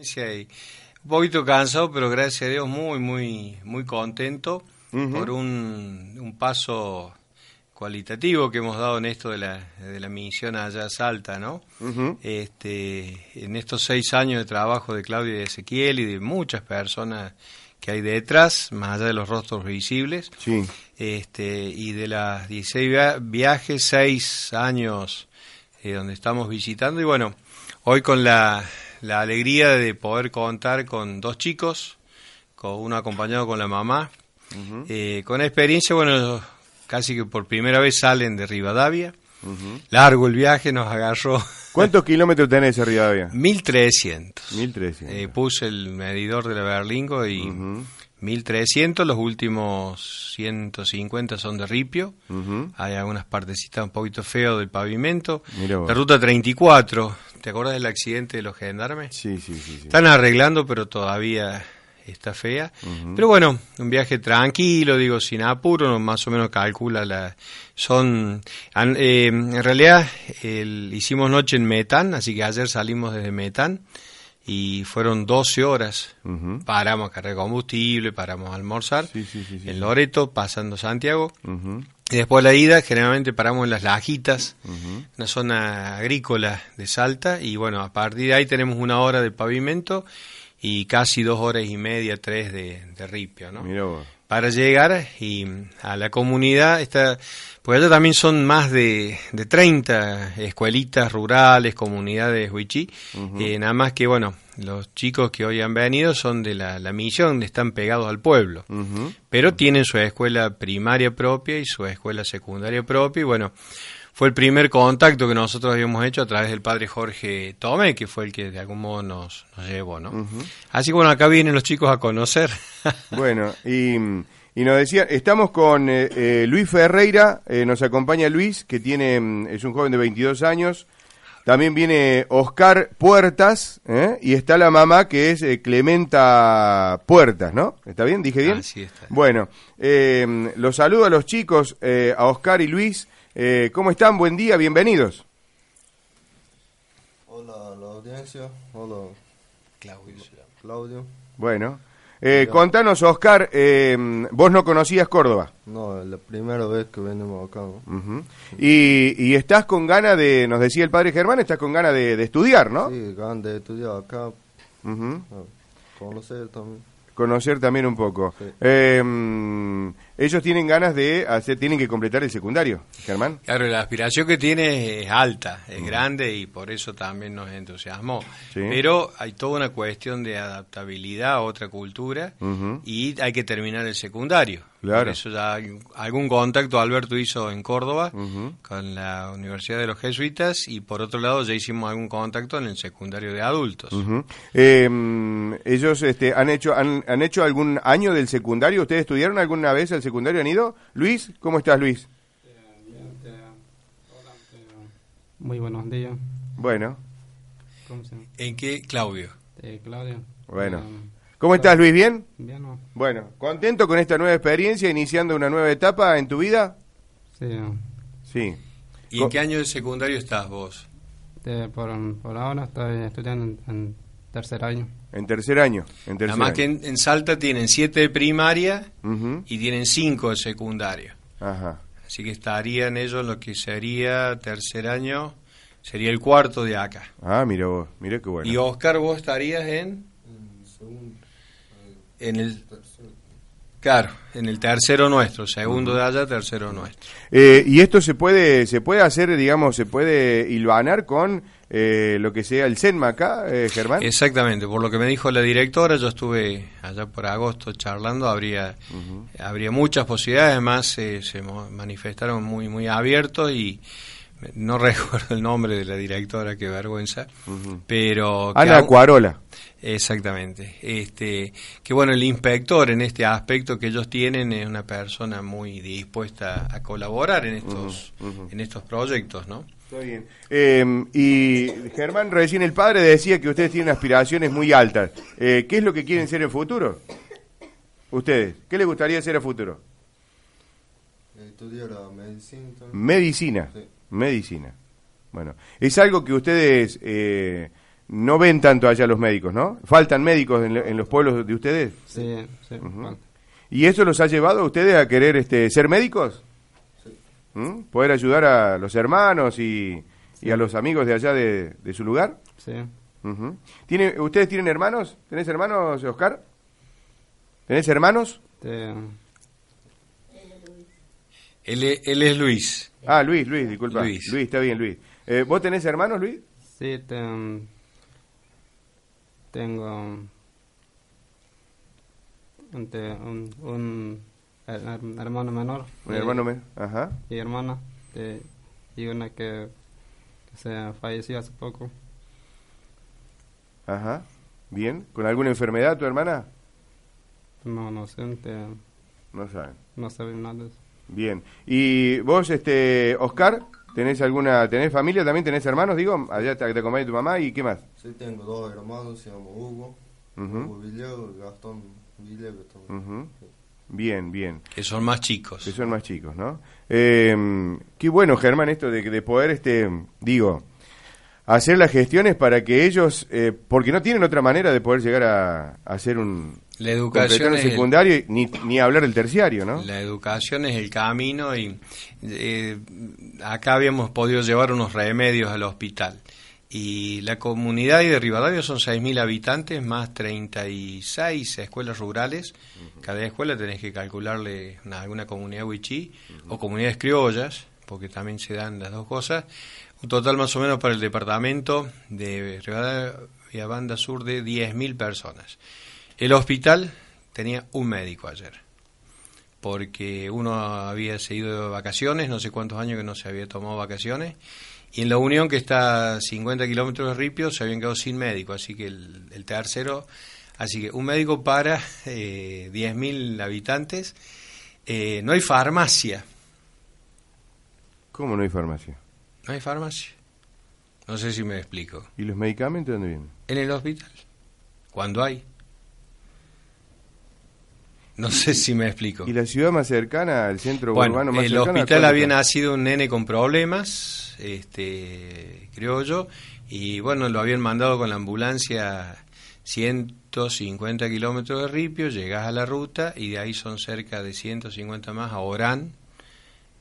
Y un poquito cansado, pero gracias a Dios muy, muy, muy contento por un, un paso cualitativo que hemos dado en esto de la, de la misión allá a Salta, ¿no? este, en estos seis años de trabajo de Claudia y de Ezequiel y de muchas personas que hay detrás, más allá de los rostros visibles, Sí. este, y de las 16 via- viajes, seis años eh, donde estamos visitando, y bueno, hoy con la, la alegría de poder contar con dos chicos, con uno acompañado con la mamá, eh, con experiencia, bueno, casi que por primera vez salen de Rivadavia. Largo el viaje, nos agarró ¿Cuántos kilómetros tenés de Rivadavia? 1300. 1300. Eh, puse el medidor de la Berlingo y. 1300, los últimos 150 son de ripio. Hay algunas partecitas un poquito feo del pavimento. La ruta 34, ¿te acuerdas del accidente de los gendarmes? Sí, sí, sí. sí. Están arreglando, pero todavía está fea. Pero bueno, un viaje tranquilo, digo, sin apuro, más o menos calcula la... Son... an- eh, en realidad, el- hicimos noche en Metán, así que ayer salimos desde Metán y fueron 12 horas. Paramos a cargar combustible, paramos a almorzar Sí, sí, sí, sí, en. Loreto, pasando Santiago. Y después de la ida, generalmente paramos en las Lajitas, una zona agrícola de Salta, y bueno, a partir de ahí tenemos una hora de pavimento y casi dos horas y media, tres de, de ripio, ¿no? Mirá vos. Para llegar y a la comunidad, está, pues allá también son más de, de 30 escuelitas rurales, comunidades huichí, eh, nada más que, bueno, los chicos que hoy han venido son de la, la misión, están pegados al pueblo. Pero tienen su escuela primaria propia y su escuela secundaria propia y bueno, fue el primer contacto que nosotros habíamos hecho a través del padre Jorge Tome, que fue el que de algún modo nos, nos llevó, ¿no? Así que bueno, acá vienen los chicos a conocer. Bueno, y, y nos decía, estamos con eh, eh, Luis Ferreira, eh, nos acompaña Luis, que tiene mm, es un joven de 22 años. También viene Oscar Puertas, ¿eh? y está la mamá que es Clementa Puertas, ¿no? ¿Está bien? ¿Dije bien? Así está. Bueno, eh, los saludo a los chicos, eh, a Oscar y Luis. Eh, ¿Cómo están? Buen día, bienvenidos. Hola a la audiencia, hola Claudio. Bueno, eh, contanos, Oscar, eh, vos no conocías Córdoba. No, es la primera vez que venimos acá. y, y estás con ganas de, nos decía el padre Germán, estás con ganas de, de estudiar, ¿no? Sí, ganas de estudiar acá, Ujú. a conocer también. Conocer también un poco. Sí. Eh, ellos tienen ganas de hacer, tienen que completar el secundario, Germán. Claro, la aspiración que tiene es alta, es grande y por eso también nos entusiasmó. Sí. Pero hay toda una cuestión de adaptabilidad a otra cultura y hay que terminar el secundario. Claro. Por eso ya hay algún contacto Alberto hizo en Córdoba Ujú. con la Universidad de los Jesuitas y por otro lado ya hicimos algún contacto en el secundario de adultos. Ujú. Eh, mm, ellos este, han hecho han, han hecho algún año del secundario. ¿Ustedes estudiaron alguna vez el secundario? ¿Han ido? Luis, ¿cómo estás, Luis? Muy buenos días. Bueno, ¿Cómo se llama? ¿En qué, Claudio? Eh, Claudio. Bueno. Um, ¿cómo estás, Luis? ¿Bien? bien, ¿no? Bueno, ¿contento con esta nueva experiencia, iniciando una nueva etapa en tu vida? Sí. Sí. ¿Y Co- en qué año de secundario estás vos? de- por, por ahora estoy estudiando en, en tercer año. En tercer año. En tercer Nada más año. que en, en Salta tienen siete de primaria y tienen cinco de secundario. Ajá. Así que estarían ellos lo que sería tercer año, sería el cuarto de acá. Ah, mira vos, mira qué bueno. Y Oscar, vos estarías en, En segundo, en el, claro, en el tercero nuestro, segundo de allá, tercero nuestro. Eh, y esto se puede, se puede hacer, digamos, se puede hilvanar con eh, lo que sea el SENMA acá, eh, Germán. Exactamente, por lo que me dijo la directora, yo estuve allá por agosto charlando, habría, habría muchas posibilidades, además eh, se manifestaron muy, muy abiertos y no recuerdo el nombre de la directora, qué vergüenza, pero... que Ana aún- Cuarola. Exactamente. Este, que bueno, el inspector en este aspecto que ellos tienen es una persona muy dispuesta a colaborar en estos, en estos proyectos, ¿no? Está bien. Eh, y Germán, recién el padre decía que ustedes tienen aspiraciones muy altas. Eh, ¿Qué es lo que quieren ser en futuro? Ustedes, ¿qué les gustaría ser en futuro? Estudiar a medicina. Medicina. Sí. Medicina. Bueno, ¿es algo que ustedes eh, no ven tanto allá los médicos, ¿no? ¿Faltan médicos en, lo- en los pueblos de ustedes? Sí, sí. ¿Y eso los ha llevado a ustedes a querer este, ser médicos? ¿Mm? ¿Poder ayudar a los hermanos y, y a los amigos de allá de, de su lugar? Sí. Ujú. ¿Tiene, ¿Ustedes tienen hermanos? ¿Tenés hermanos, Oscar? ¿Tenés hermanos? Te- Él, él es Luis. Ah, Luis, Luis, disculpa. Luis. Luis, está bien, Luis. Eh, ¿Vos tenés hermanos, Luis? sí, te- tengo un, te- un, un her- her- hermano menor. Un y- hermano me... Ajá. Y hermana. te- y una que, que se falleció hace poco. Ajá. Bien. ¿Con alguna enfermedad tu hermana? No, no sé, te- No saben. no sé nada de eso. Bien. ¿Y vos, este, Oscar, tenés alguna, tenés familia también, tenés hermanos, digo? Allá te, te acompaña tu mamá y qué más? Sí, tengo dos hermanos, se llama Hugo. Hugo Villego y Gastón Villego también. Ujú. Bien, bien. que son más chicos. Que son más chicos, ¿no? Eh, qué bueno, Germán, esto de, de poder, este, digo, hacer las gestiones para que ellos, eh, porque no tienen otra manera de poder llegar a, a hacer un La educación es el- secundario y ni, ni hablar del terciario, ¿no? La educación es el camino y eh, acá habíamos podido llevar unos remedios al hospital. Y la comunidad de Rivadavia son 6.000 habitantes más 36 escuelas rurales. Cada escuela tenés que calcularle una- alguna comunidad wichí o comunidades criollas, porque también se dan las dos cosas. Un total más o menos para el departamento de Rivadavia Banda Sur de 10.000 personas. El hospital tenía un médico ayer porque uno había seguido de vacaciones, no sé cuántos años que no se había tomado vacaciones, y en la Unión, que está a 50 kilómetros de Ripio, se habían quedado sin médico, así que el, el tercero, así que un médico para eh, 10.000 habitantes, Eh, no hay farmacia, ¿Cómo no hay farmacia? no hay farmacia, no sé si me explico, ¿Y los medicamentos dónde vienen? en el hospital, cuando hay. No sé si me explico. ¿Y la ciudad más cercana al centro Bueno, urbano más el cercano? hospital ¿cuánto había nacido un nene con problemas, este, creo yo, y bueno, lo habían mandado con la ambulancia 150 kilómetros de Ripio, llegás a la ruta y de ahí son cerca de 150 más a Orán,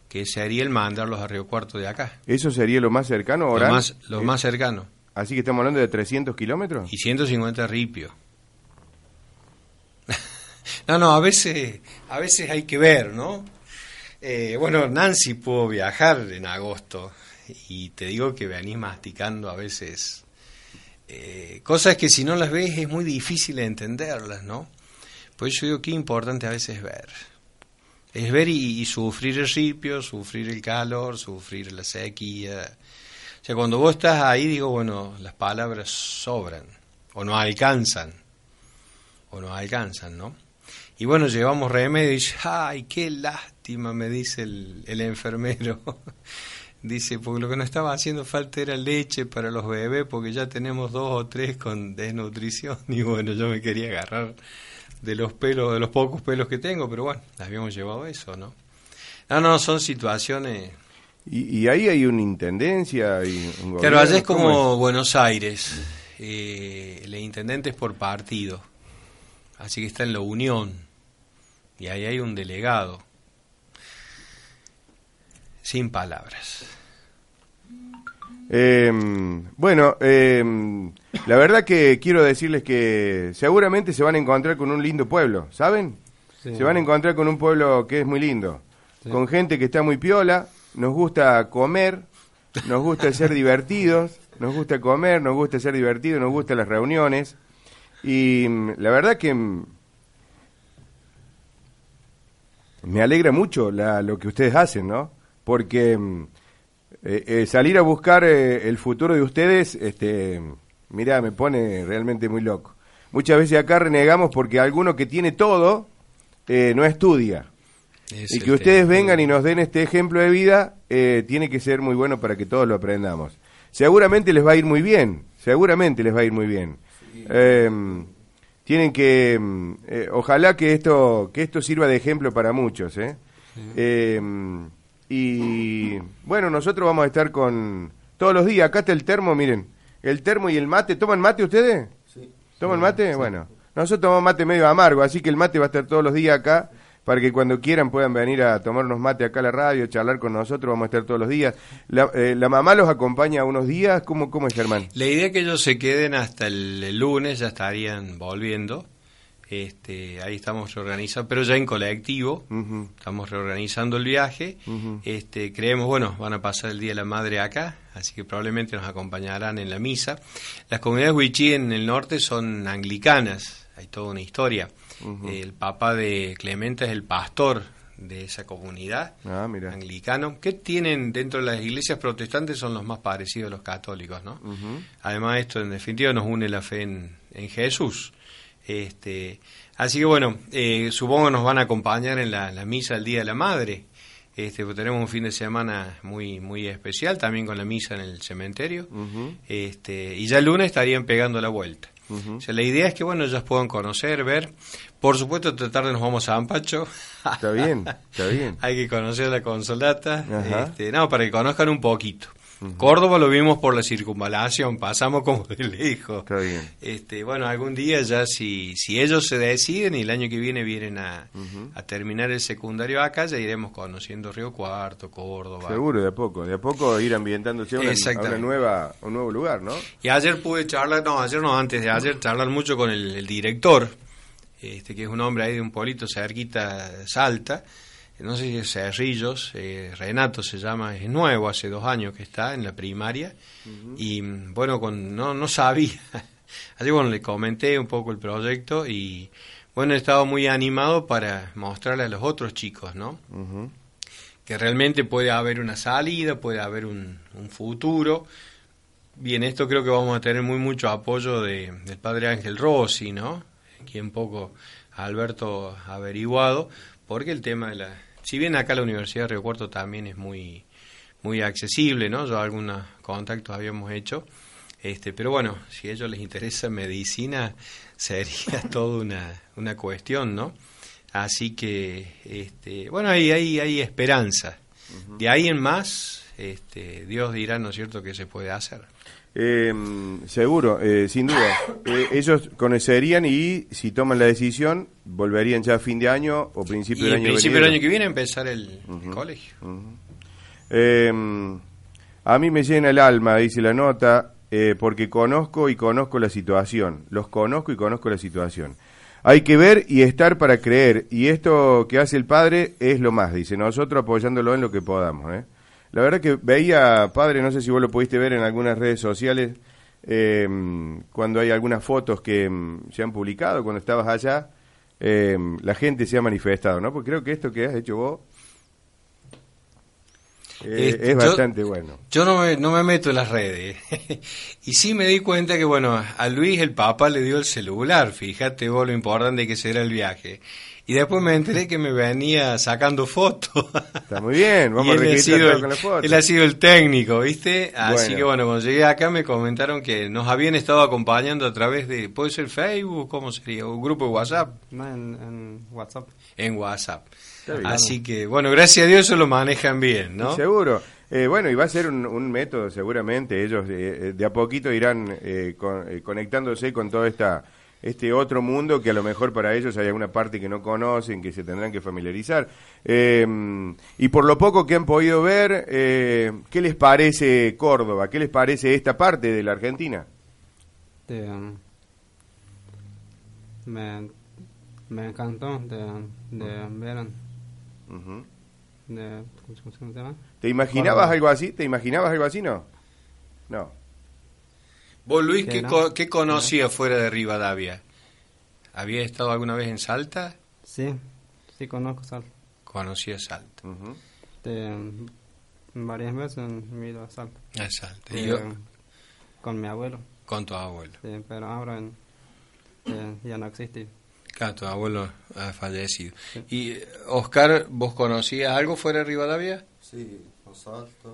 que sería el mandarlos a Río Cuarto de acá. ¿Eso sería lo más cercano, Lo Orán? más, lo Eh, más cercano. Así que estamos hablando de 300 kilómetros. Y 150 a Ripio. No, no, a veces, a veces hay que ver, ¿no? Eh, bueno, Nancy pudo viajar en agosto y te digo que venís masticando a veces eh, cosas que si no las ves es muy difícil de entenderlas, ¿no? Por eso digo que importante a veces ver. Es ver y, y sufrir el ripio, sufrir el calor, sufrir la sequía. O sea, cuando vos estás ahí, digo, bueno, las palabras sobran, o no alcanzan, o no alcanzan, ¿no? Y bueno, llevamos remedio y dice, ay, qué lástima, me dice el, el enfermero. dice, porque lo que nos estaba haciendo falta era leche para los bebés, porque ya tenemos dos o tres con desnutrición. Y bueno, yo me quería agarrar de los pelos, de los pocos pelos que tengo, pero bueno, habíamos llevado eso, ¿no? No, no, son situaciones... Y, y ahí hay una intendencia y un gobierno. Claro, allá es ¿cómo como Buenos Aires. Eh, el intendente es por partido. Así que está en la unión. Y ahí hay un delegado. Sin palabras. Eh, bueno, eh, la verdad que quiero decirles que seguramente se van a encontrar con un lindo pueblo, ¿saben? Sí. Se van a encontrar con un pueblo que es muy lindo, Sí. con gente que está muy piola, nos gusta comer, nos gusta ser divertidos, nos gusta comer, nos gusta ser divertidos, nos gustan las reuniones y mm, la verdad que mm, me alegra mucho la- lo que ustedes hacen, ¿no? Porque mm, eh, eh, salir a buscar eh, el futuro de ustedes, este, mira, me pone realmente muy loco. Muchas veces acá renegamos porque alguno que tiene todo eh, no estudia. Es y que ustedes tema. vengan y nos den este ejemplo de vida eh, tiene que ser muy bueno para que todos lo aprendamos. Seguramente les va a ir muy bien, seguramente les va a ir muy bien. Eh, tienen que, mm, eh, ojalá que esto, que esto sirva de ejemplo para muchos. ¿eh? Eh, y bueno, nosotros vamos a estar con todos los días. Acá está el termo, miren, el termo y el mate. ¿Toman mate ustedes? Sí. ¿Toman mate? Bueno, nosotros tomamos mate medio amargo, así que el mate va a estar todos los días acá para que cuando quieran puedan venir a tomar unos mate acá a la radio, charlar con nosotros, vamos a estar todos los días. ¿La, eh, la mamá los acompaña unos días? ¿Cómo, cómo es, Germán? La idea es que ellos se queden hasta el, el lunes, ya estarían volviendo. Este, ahí estamos reorganizando, pero ya en colectivo, estamos reorganizando el viaje. Este, creemos, bueno, van a pasar el Día de la Madre acá, así que probablemente nos acompañarán en la misa. Las comunidades wichí en el norte son anglicanas, hay toda una historia. El papá de Clemente es el pastor de esa comunidad Ah, mira. anglicano, que tienen dentro de las iglesias protestantes son los más parecidos a los católicos, ¿no? Además esto en definitiva nos une la fe en, en Jesús. Este, así que bueno, eh, supongo que nos van a acompañar en la, la misa del Día de la Madre. Este, pues tenemos un fin de semana muy muy especial, también con la misa en el cementerio. Este, y ya el lunes estarían pegando la vuelta. O sea, la idea es que bueno, ellos puedan conocer, ver. Por supuesto, esta tarde nos vamos a Ampacho. Está bien, está bien. Hay que conocer la consolata. Este, no, para que conozcan un poquito. Córdoba lo vimos por la circunvalación, pasamos como de lejos. Está bien. Este, bueno, algún día ya si, si ellos se deciden y el año que viene vienen a, a terminar el secundario acá, ya iremos conociendo Río Cuarto, Córdoba. Seguro, de a poco, de a poco ir ambientándose a una, a una Exactamente. nueva, un nuevo lugar, ¿no? Y ayer pude charlar, no, ayer no, antes de ayer, charlar mucho con el, el director, este que es un hombre ahí de un pueblito cerquita, Salta, no sé si es Cerrillos, eh, Renato se llama, es nuevo, hace dos años que está en la primaria, y bueno, con, no, no sabía, así bueno, le comenté un poco el proyecto y bueno, he estado muy animado para mostrarle a los otros chicos, ¿no? Ujú. que realmente puede haber una salida, puede haber un, un futuro. Bien, esto creo que vamos a tener muy mucho apoyo de, del padre Ángel Rossi, ¿no? Quien poco Alberto averiguado, porque el tema de la... Si bien acá la Universidad de Río Cuarto también es muy, muy accesible, ¿no? Yo algunos contactos habíamos hecho, este, pero bueno, si a ellos les interesa medicina, sería toda una, una cuestión, ¿no? Así que, este, bueno, hay, hay, hay esperanza. De ahí en más, este, Dios dirá, ¿no es cierto?, qué se puede hacer. Eh, seguro, eh, sin duda. Eh, ellos conocerían y si toman la decisión, volverían ya a fin de año o principio Y del año principio del año que viene empezar el, el colegio. Eh, a mí me llena el alma, dice la nota, eh, porque conozco y conozco la situación. Los conozco y conozco la situación. Hay que ver y estar para creer. Y esto que hace el padre es lo más, dice. Nosotros apoyándolo en lo que podamos. ¿eh? La verdad que veía, padre, no sé si vos lo pudiste ver en algunas redes sociales, eh, cuando hay algunas fotos que mm, se han publicado, cuando estabas allá, eh, la gente se ha manifestado, ¿no? Porque creo que esto que has hecho vos eh, Este, es yo- bastante bueno. Yo no me, no me meto en las redes. y sí me di cuenta que, bueno, a Luis el Papa le dio el celular. Fíjate vos lo importante que será el viaje. Y después me enteré que me venía sacando fotos. Está muy bien, vamos Y a él ha, registrar sido todo el, con la foto. él ha sido el técnico, ¿viste? Así Bueno. que bueno, cuando llegué acá me comentaron que nos habían estado acompañando a través de, ¿puede ser Facebook? ¿Cómo sería? ¿Un grupo de WhatsApp? No, en, en WhatsApp. En WhatsApp. Está bien. Así que, bueno, gracias a Dios eso lo manejan bien, ¿no? Seguro. Eh, bueno, y va a ser un, un método, seguramente. Ellos eh, de a poquito irán eh, con- eh, conectándose con todo esta, este otro mundo que a lo mejor para ellos hay alguna parte que no conocen, que se tendrán que familiarizar. Eh, y por lo poco que han podido ver, eh, ¿qué les parece Córdoba? ¿Qué les parece esta parte de la Argentina? De, um, me, me encantó de, de ver, Ujú. de, ¿cómo, se- cómo se llama? ¿Te imaginabas Córdoba. algo así? ¿Te imaginabas algo así? No. No. Vos, Luis, ¿qué, ¿no? co- qué conocías fuera de Rivadavia? ¿Habías estado alguna vez en Salta? Sí, sí conozco Salta. Conocía Salta. De, um, varias veces he ido a Salta. A Salta. De, Y yo, con mi abuelo, con tu abuelo. sí, pero ahora en- eh, ya no existe. Claro, tu abuelo ha fallecido. Y, eh, Oscar, ¿vos conocías algo fuera de Rivadavia? Sí, a Salta,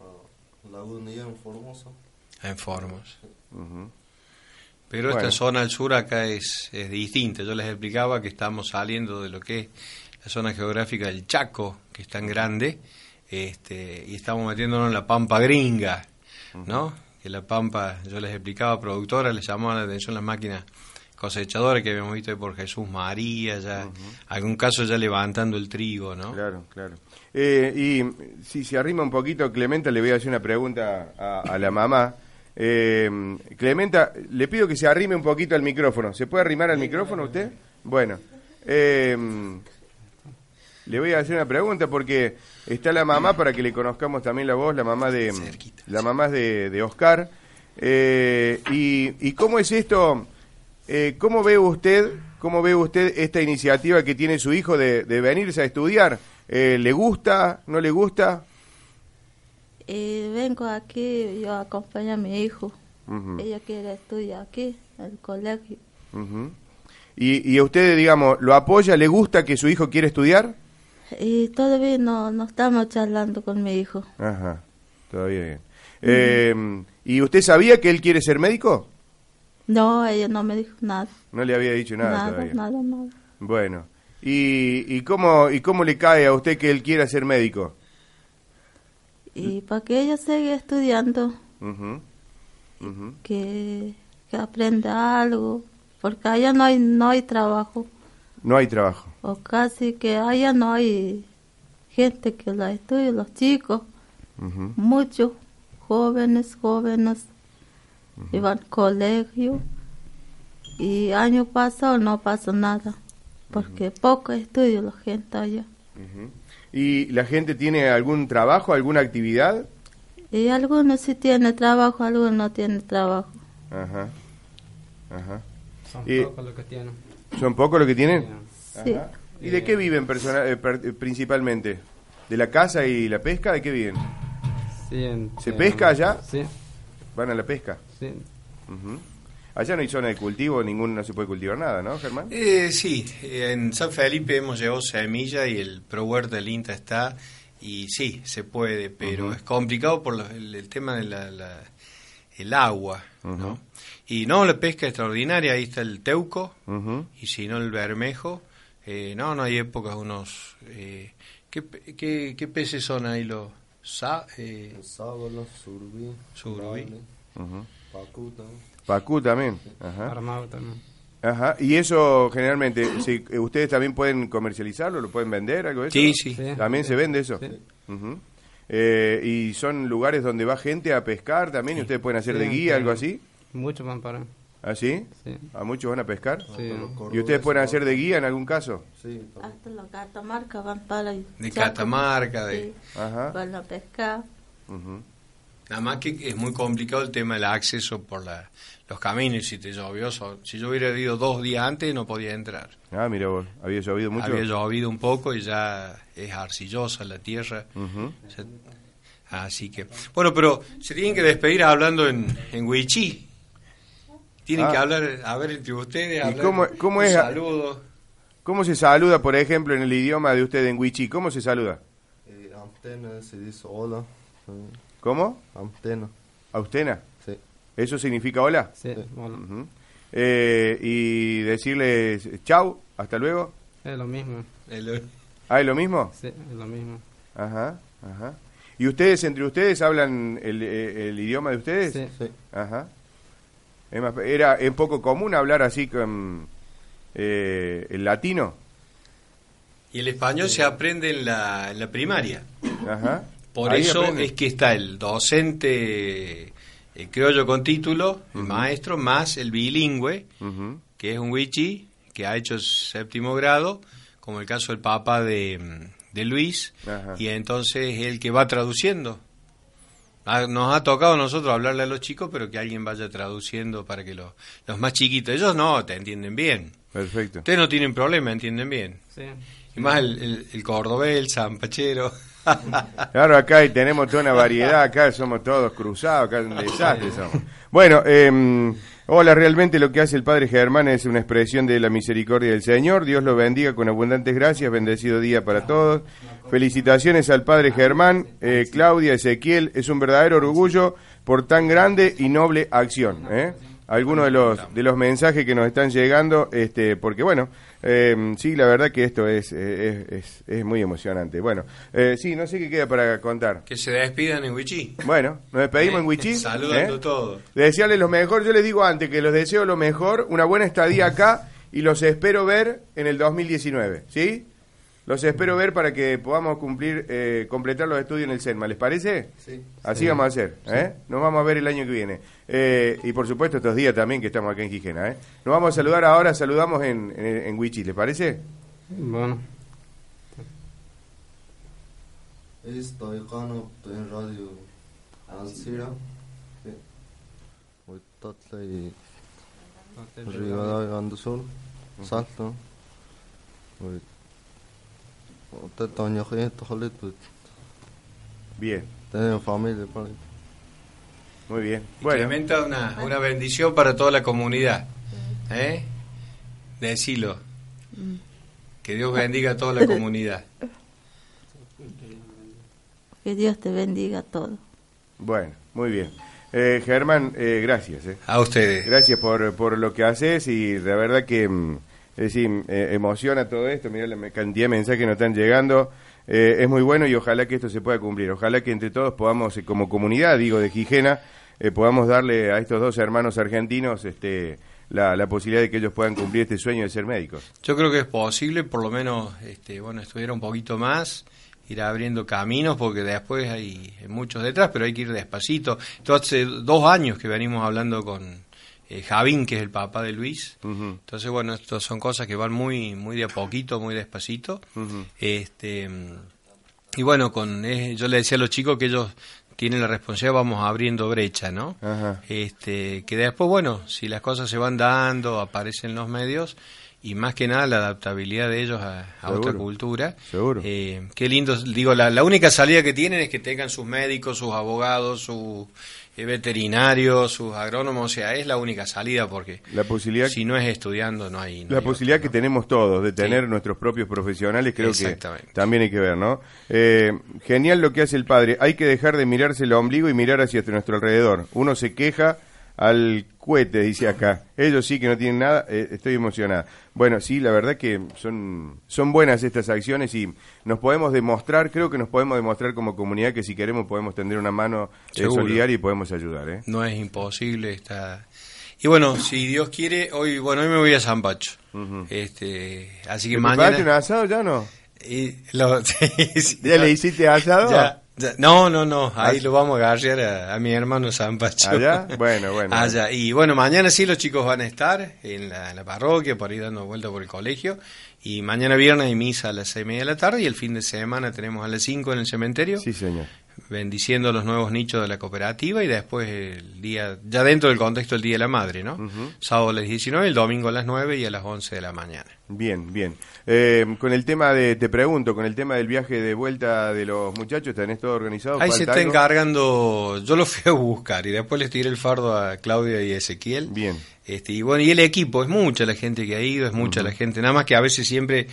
a Laguna en Formosa. En Formos. Pero Bueno. esta zona al sur acá es, es distinta. Yo les explicaba que estamos saliendo de lo que es la zona geográfica del Chaco, que es tan grande, este, y estamos metiéndonos en la pampa gringa, ¿no? que la Pampa, yo les explicaba, productora, les llamaba la atención las máquinas cosechadoras que habíamos visto ahí por Jesús María, ya, algún caso ya levantando el trigo, ¿no? Claro, claro. Eh, y si se arrima un poquito, Clementa, le voy a hacer una pregunta a, a la mamá. Eh, Clementa, le pido que se arrime un poquito al micrófono. ¿Se puede arrimar al micrófono usted? Bueno. Eh, le voy a hacer una pregunta porque está la mamá para que le conozcamos también la voz, la mamá de la mamá de, de Oscar. Eh, y, y cómo es esto? Eh, ¿Cómo ve usted, cómo ve usted esta iniciativa que tiene su hijo de, de venirse a estudiar? Eh, ¿Le gusta? ¿No le gusta? Y vengo aquí, yo acompaño a mi hijo. Ella quiere estudiar aquí, en el colegio. Y, y a usted, digamos, lo apoya? ¿Le gusta que su hijo quiere estudiar? Y todavía no, no estamos charlando con mi hijo. Ajá, todavía bien. Eh, ¿Y usted sabía que él quiere ser médico? No, ella no me dijo nada. No le había dicho nada, Nada, todavía. nada, nada. Bueno, ¿Y, y, cómo, ¿y cómo le cae a usted que él quiera ser médico? Y para que ella siga estudiando, que, que aprenda algo, porque allá no hay, no hay trabajo, No hay trabajo. o casi que allá no hay gente que la estudie, los chicos, muchos jóvenes, jóvenes, iban al colegio. Y año pasado no pasó nada, porque poco estudio la gente allá. Ujú. ¿Y la gente tiene algún trabajo, alguna actividad? Y algunos sí tienen trabajo, algunos no tienen trabajo. Ajá. Ajá. Son pocos los que tienen. ¿Son pocos los que tienen? Sí. Ajá. ¿Y de qué viven persona- eh, per- eh, principalmente? ¿De la caza y la pesca? ¿De qué viven? Sí, en- ¿Se en- pesca allá? Sí, ¿Van a la pesca? sí. Ujú. Allá no hay zona de cultivo, ningún, no se puede cultivar nada, ¿no, Germán? Eh, sí, en San Felipe hemos llevado semilla y el Pro Huerta del INTA está y sí, se puede, pero es complicado por lo- el, el tema del el agua, Ujú. ¿no? Y no, la pesca extraordinaria, ahí está el teuco y si no el bermejo, eh, no, no hay épocas unos... Eh, ¿qué, qué, qué peces son ahí los... Sa, eh, Sábalo, surubí, Surubí. pacuta. Pacú también. Ajá. Armado también. Ajá. Y eso generalmente, si, ¿ustedes también pueden comercializarlo? ¿Lo pueden vender? ¿Algo de eso? sí, sí, Sí. ¿También se vende eso? Sí. Eh, ¿Y son lugares donde va gente a pescar también? ¿Y ustedes pueden hacer de Sí, guía, sí. algo así? Muchos van para. ¿Así? Sí. ¿A muchos van a pescar? Sí. ¿Y ustedes pueden hacer de guía en algún caso? Sí. Hasta los catamarcas van para de. Catamarca, de... Sí, Ajá. van a pescar. Ujú. Nada más que es muy complicado el tema del acceso por la, los caminos. Si te llovió, so- si yo hubiera ido dos días antes, no podía entrar. Ah, mira vos, había llovido mucho. Había llovido un poco y ya es arcillosa la tierra. Así que, bueno, pero se tienen que despedir hablando en, en Huichí. Tienen Ah. que hablar, a ver, entre ustedes. ¿Y cómo- cómo es? saludo. ¿Cómo se saluda, por ejemplo, en el idioma de usted en Wichí? ¿Cómo se saluda? Eh, se dice hola. Sí. ¿Cómo? Antena, ¿Austena? sí. ¿Eso significa hola? Sí, bueno. Eh, y decirles chau, hasta luego. es lo mismo. ¿Ah, es lo mismo? Sí, es lo mismo. Ajá, ajá. ¿Y ustedes, entre ustedes, hablan el, eh, el idioma de ustedes? Sí. Sí. Ajá. Es más, ¿Era un poco común hablar así con eh, el latino? y el español se aprende en la, en la primaria. Ajá. Por Ahí eso es que está el docente el criollo con título, el maestro, más el bilingüe, que es un wichi, que ha hecho séptimo grado, como el caso del papá de, de Luis, Ajá. y entonces es el que va traduciendo. Nos ha tocado a nosotros hablarle a los chicos, pero que alguien vaya traduciendo para que los, los más chiquitos, ellos no, te entienden bien. Perfecto. Ustedes no tienen problema, entienden bien. Sí. Más el, el, el cordobés, el zampachero. Claro, acá y tenemos toda una variedad, acá somos todos cruzados, acá es un desastre somos. Bueno, eh, hola, realmente lo que hace el Padre Germán es una expresión de la misericordia del Señor, Dios lo bendiga con abundantes gracias, bendecido día para todos. Felicitaciones al Padre Germán, eh, Claudia, Ezequiel, es un verdadero orgullo por tan grande y noble acción. ¿eh? Algunos de los de los mensajes que nos están llegando, este, porque bueno, eh, sí, la verdad que esto es, es, es, es muy emocionante. Bueno, eh, sí, no sé qué queda para contar. Que se despidan en Wichí. Bueno, nos despedimos ¿Eh? en Wichí. Saludando ¿eh? todo. De desearles lo mejor, yo les digo antes que los deseo lo mejor, una buena estadía acá y los espero ver en el 2019, ¿sí? Los espero ver para que podamos cumplir, eh, completar los estudios en el CERMA, ¿les parece? Sí. Así vamos a hacer, ¿eh? Nos vamos a ver el año que viene. Eh, y por supuesto estos días también que estamos acá en Gijena, ¿eh? Nos vamos a saludar ahora, saludamos en, en, en Wichí, ¿les parece? Bueno, Estoy Cano en Radio Alcira. Hoy Tatley Rivadavia Andosol. Salto. Hoy Usted Toño Gente, Jolit, pues Bien, tenemos familia muy bien. Bueno. Una, una bendición para toda la comunidad. ¿Eh? Decilo. Que Dios bendiga a toda la comunidad. Que Dios te bendiga todo. bueno, muy bien. Eh, Germán, eh, gracias, ¿eh? A ustedes. Gracias por, por lo que haces y la verdad que mm, es decir, eh, emociona todo esto. Mira la cantidad de mensajes que nos están llegando. Eh, es muy bueno y ojalá que esto se pueda cumplir. Ojalá que entre todos podamos, eh, como comunidad, digo, de Gijena, podamos darle a estos dos hermanos argentinos este, la, la posibilidad de que ellos puedan cumplir este sueño de ser médicos. Yo creo que es posible, por lo menos, este, bueno, estuviera un poquito más, ir abriendo caminos, porque después hay muchos detrás, pero hay que ir despacito. Esto hace dos años que venimos hablando con eh, Javín, que es el papá de Luis. Entonces, bueno, estas son cosas que van muy, muy de a poquito, muy despacito. Este, y bueno, con, eh, yo le decía a los chicos que ellos tienen la responsabilidad, vamos abriendo brecha, ¿no? Ajá. Este, que después, bueno, si las cosas se van dando, aparecen los medios y más que nada la adaptabilidad de ellos a, a Seguro. otra cultura. Seguro. Eh, qué lindo, digo, la, la única salida que tienen es que tengan sus médicos, sus abogados, sus veterinarios, sus agrónomos, o sea, es la única salida porque La posibilidad, si no es estudiando no hay... no la hay posibilidad que ¿no? tenemos todos de tener Sí. nuestros propios profesionales, creo que también hay que ver, ¿no? Eh, genial lo que hace el padre. Hay que dejar de mirarse el ombligo y mirar hacia nuestro alrededor. Uno se queja al cohete, dice acá. Ellos sí que no tienen nada, eh, estoy emocionada. Bueno, sí, la verdad que son, son buenas estas acciones y nos podemos demostrar, creo que nos podemos demostrar como comunidad que si queremos podemos tender una mano eh, solidaria y podemos ayudar, ¿eh? No es imposible, está... Y bueno, si Dios quiere, hoy, bueno, hoy me voy a San Pacho. Ujú. este, así que ¿Te preparaste un mañana... asado ya no? y lo- ¿Ya le hiciste asado? Ya. No, no, no, ahí Ah. lo vamos a agarrar a, a mi hermano San Pacho. ¿Allá? Bueno, bueno. Allá. Y bueno, mañana sí los chicos van a estar en la, en la parroquia, por ahí dando vuelta por el colegio. Y mañana viernes hay misa a las seis y media de la tarde y el fin de semana tenemos a las cinco en el cementerio, Sí, señor. Bendiciendo los nuevos nichos de la cooperativa y después el día, ya dentro del contexto del Día de la Madre, ¿no? Sábado a las 19, el domingo a las 9 y a las 11 de la mañana. Bien, bien. Eh, con el tema de, te pregunto, con el tema del viaje de vuelta de los muchachos, ¿tenés todo organizado? Ahí se ¿Falta está algo? encargando, yo lo fui a buscar y después les tiré el fardo a Claudia y a Ezequiel. Bien. Este, y bueno, y el equipo, es mucha la gente que ha ido, es mucha la gente, nada más que a veces siempre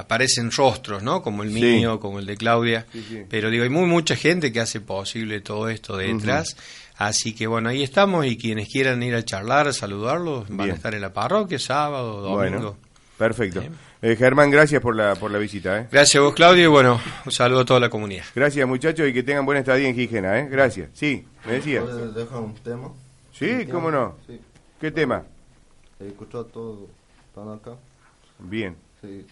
aparecen rostros, ¿no? Como el Sí. mío, como el de Claudia, Sí, sí. pero digo, hay muy mucha gente que hace posible todo esto detrás, así que bueno, ahí estamos y quienes quieran ir a charlar, a saludarlos, van Bien. a estar en la parroquia sábado, domingo. Bueno, perfecto. Eh, Germán, gracias por la, por la visita. ¿eh? Gracias a vos, Claudio, y bueno, un saludo a toda la comunidad. Gracias, muchachos, y que tengan buena estadía en Gijena. ¿eh? Gracias. Sí, me decías. ¿Puedes dejar un tema? Sí, Un tema? cómo no. Sí. ¿Qué tema? He escuchado todo. ¿Están acá? Bien. Sí.